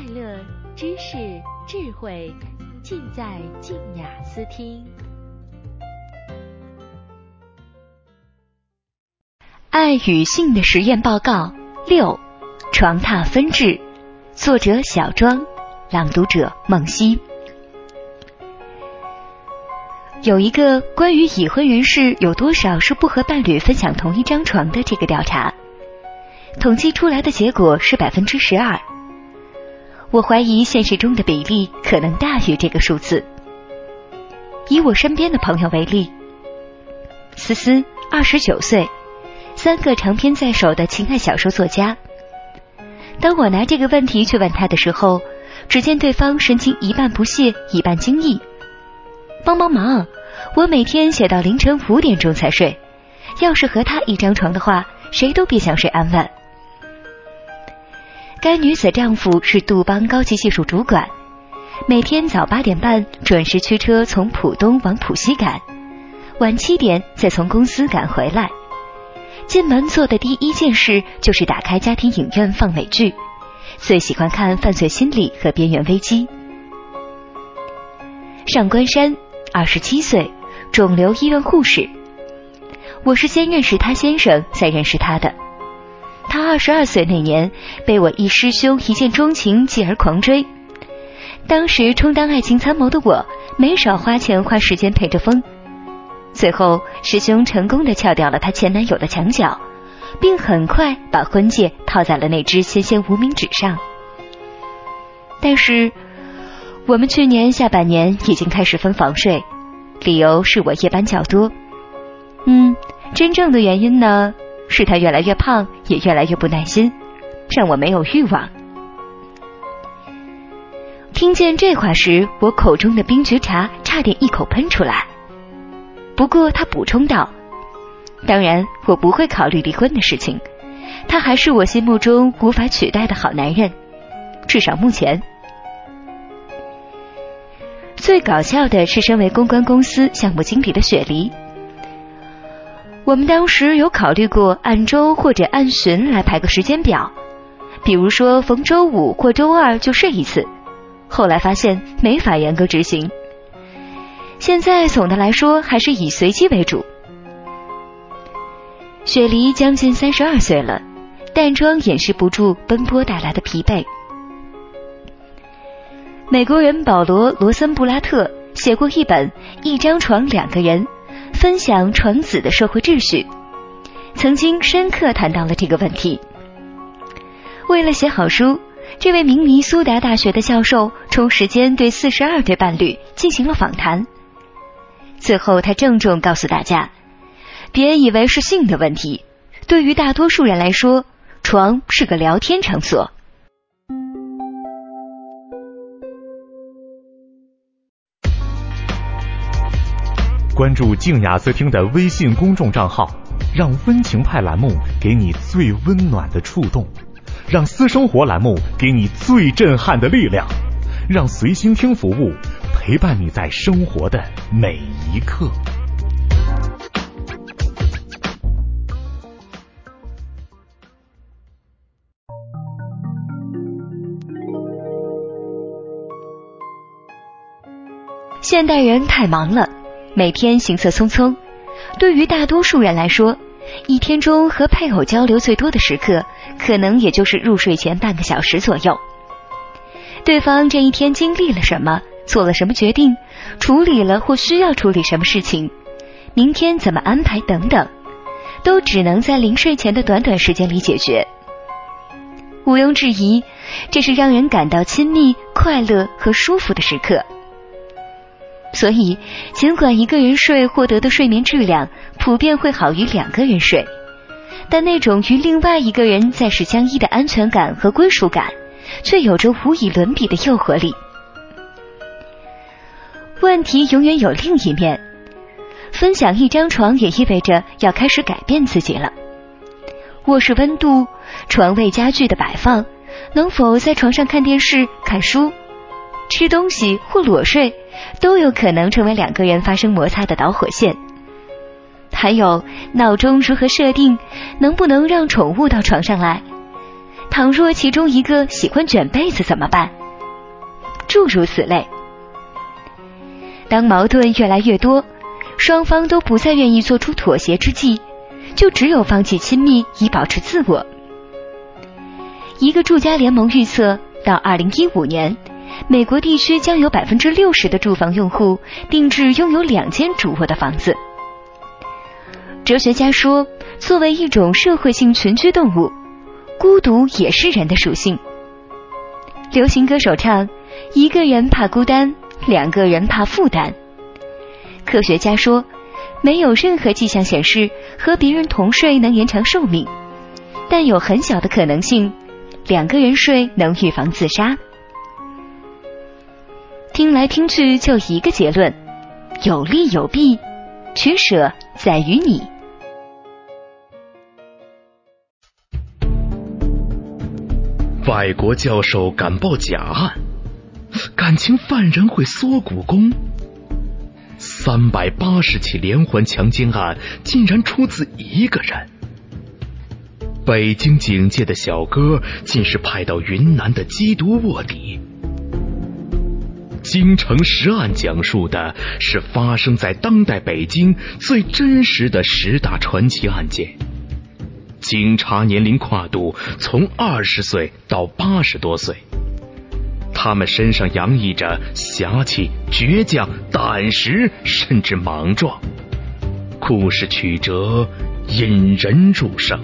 快乐、知识、智慧，尽在静雅思听。爱与性的实验报告六：床榻分治。作者：小庄，朗读者：梦溪。有一个关于已婚人士有多少是不和伴侣分享同一张床的这个调查，统计出来的结果是百分之十二。我怀疑现实中的比例可能大于这个数字。以我身边的朋友为例，思思二十九岁，三个长篇在手的情爱小说作家。当我拿这个问题去问他的时候，只见对方神情一半不屑，一半惊异。帮帮忙！我每天写到凌晨五点钟才睡，要是和他一张床的话，谁都别想睡安稳。该女子丈夫是杜邦高级技术主管，每天早八点半准时驱车从浦东往浦西赶，晚七点再从公司赶回来。进门做的第一件事就是打开家庭影院放美剧，最喜欢看犯罪心理和边缘危机。上官山。二十七岁，肿瘤医院护士。我是先认识他先生，再认识他的。他二十二岁那年，被我一师兄一见钟情，继而狂追。当时充当爱情参谋的我，没少花钱花时间陪着风。最后，师兄成功的撬掉了他前男友的墙角，并很快把婚戒套在了那只纤纤无名指上。但是。我们去年下半年已经开始分房睡，理由是我夜班较多。嗯，真正的原因呢，是他越来越胖，也越来越不耐心，让我没有欲望。听见这话时，我口中的冰菊茶差点一口喷出来。不过他补充道：“当然，我不会考虑离婚的事情，他还是我心目中无法取代的好男人，至少目前。”最搞笑的是，身为公关公司项目经理的雪梨。我们当时有考虑过按周或者按旬来排个时间表，比如说逢周五或周二就睡一次。后来发现没法严格执行。现在总的来说还是以随机为主。雪梨将近三十二岁了，淡妆掩饰不住奔波带来的疲惫。美国人保罗·罗森布拉特写过一本《一张床两个人》，分享床子的社会秩序，曾经深刻谈到了这个问题。为了写好书，这位明尼苏达大学的教授抽时间对四十二对伴侣进行了访谈。最后，他郑重告诉大家：别以为是性的问题，对于大多数人来说，床是个聊天场所。关注静雅思听的微信公众账号，让温情派栏目给你最温暖的触动，让私生活栏目给你最震撼的力量，让随心听服务陪伴你在生活的每一刻。现代人太忙了。每天行色匆匆，对于大多数人来说，一天中和配偶交流最多的时刻，可能也就是入睡前半个小时左右。对方这一天经历了什么，做了什么决定，处理了或需要处理什么事情，明天怎么安排等等，都只能在临睡前的短短时间里解决。毋庸置疑，这是让人感到亲密、快乐和舒服的时刻。所以，尽管一个人睡获得的睡眠质量普遍会好于两个人睡，但那种与另外一个人暂时相依的安全感和归属感，却有着无以伦比的诱惑力。问题永远有另一面，分享一张床也意味着要开始改变自己了。卧室温度、床位家具的摆放，能否在床上看电视、看书、吃东西或裸睡？都有可能成为两个人发生摩擦的导火线。还有闹钟如何设定，能不能让宠物到床上来？倘若其中一个喜欢卷被子怎么办？诸如此类。当矛盾越来越多，双方都不再愿意做出妥协之际，就只有放弃亲密以保持自我。一个住家联盟预测，到二零一五年，美国地区将有百分之六十的住房用户定制拥有两间主卧的房子。哲学家说，作为一种社会性群居动物，孤独也是人的属性。流行歌手唱：“一个人怕孤单。”两个人怕负担。科学家说，没有任何迹象显示和别人同睡能延长寿命，但有很小的可能性，两个人睡能预防自杀。听来听去就一个结论：有利有弊，取舍在于你。外国教授敢报假案。感情犯人会缩骨功，三百八十起连环强奸案竟然出自一个人。北京警界的小哥竟是派到云南的缉毒卧底。京城十案讲述的是发生在当代北京最真实的十大传奇案件。警察年龄跨度从二十岁到八十多岁。他们身上洋溢着侠气、倔强、胆识，甚至莽撞。故事曲折，引人入胜。